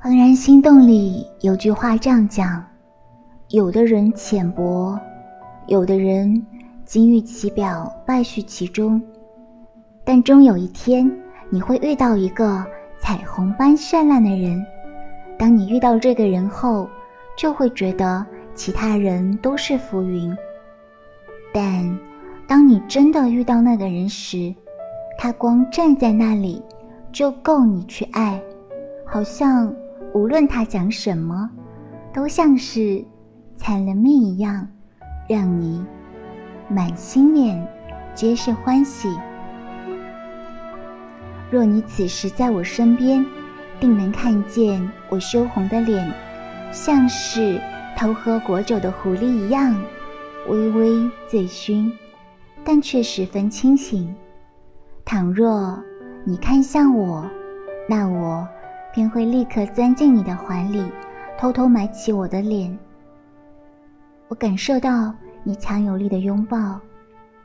怦然心动里有句话这样讲：有的人浅薄，有的人金玉其表，败絮其中，但终有一天你会遇到一个彩虹般绚烂的人。当你遇到这个人后，就会觉得其他人都是浮云。但当你真的遇到那个人时，他光站在那里就够你去爱，好像无论他讲什么，都像是采了蜜一样，让你满心面皆是欢喜。若你此时在我身边。定能看见我羞红的脸，像是偷喝果酒的狐狸一样，微微醉醺，但却十分清醒。倘若你看向我，那我便会立刻钻进你的怀里，偷偷埋起我的脸。我感受到你强有力的拥抱，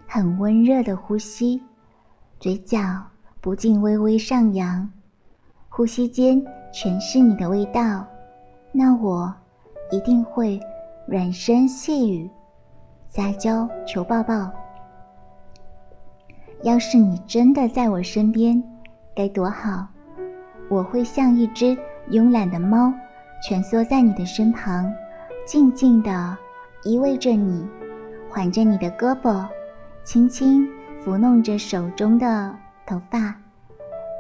很温热的呼吸，嘴角不禁微微上扬。呼吸间全是你的味道，那我一定会软声细语，撒娇求抱抱。要是你真的在我身边，该多好！我会像一只慵懒的猫，蜷缩在你的身旁，静静地依偎着你，环着你的胳膊，轻轻抚弄着手中的头发。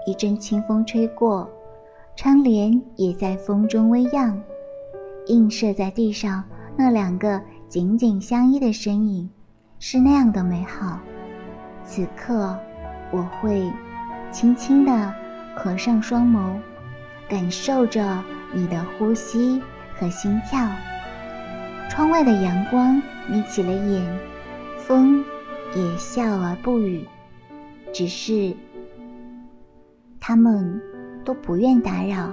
一阵清风吹过，窗帘也在风中微漾，映射在地上那两个紧紧相依的身影，是那样的美好。此刻，我会轻轻地合上双眸，感受着你的呼吸和心跳。窗外的阳光眯起了眼，风也笑而不语，只是。他们都不愿打扰，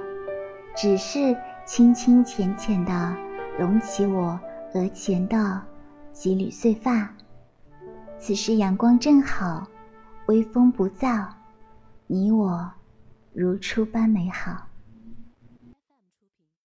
只是轻轻浅浅地拢起我额前的几缕碎发。此时阳光正好，微风不燥，你我如初般美好。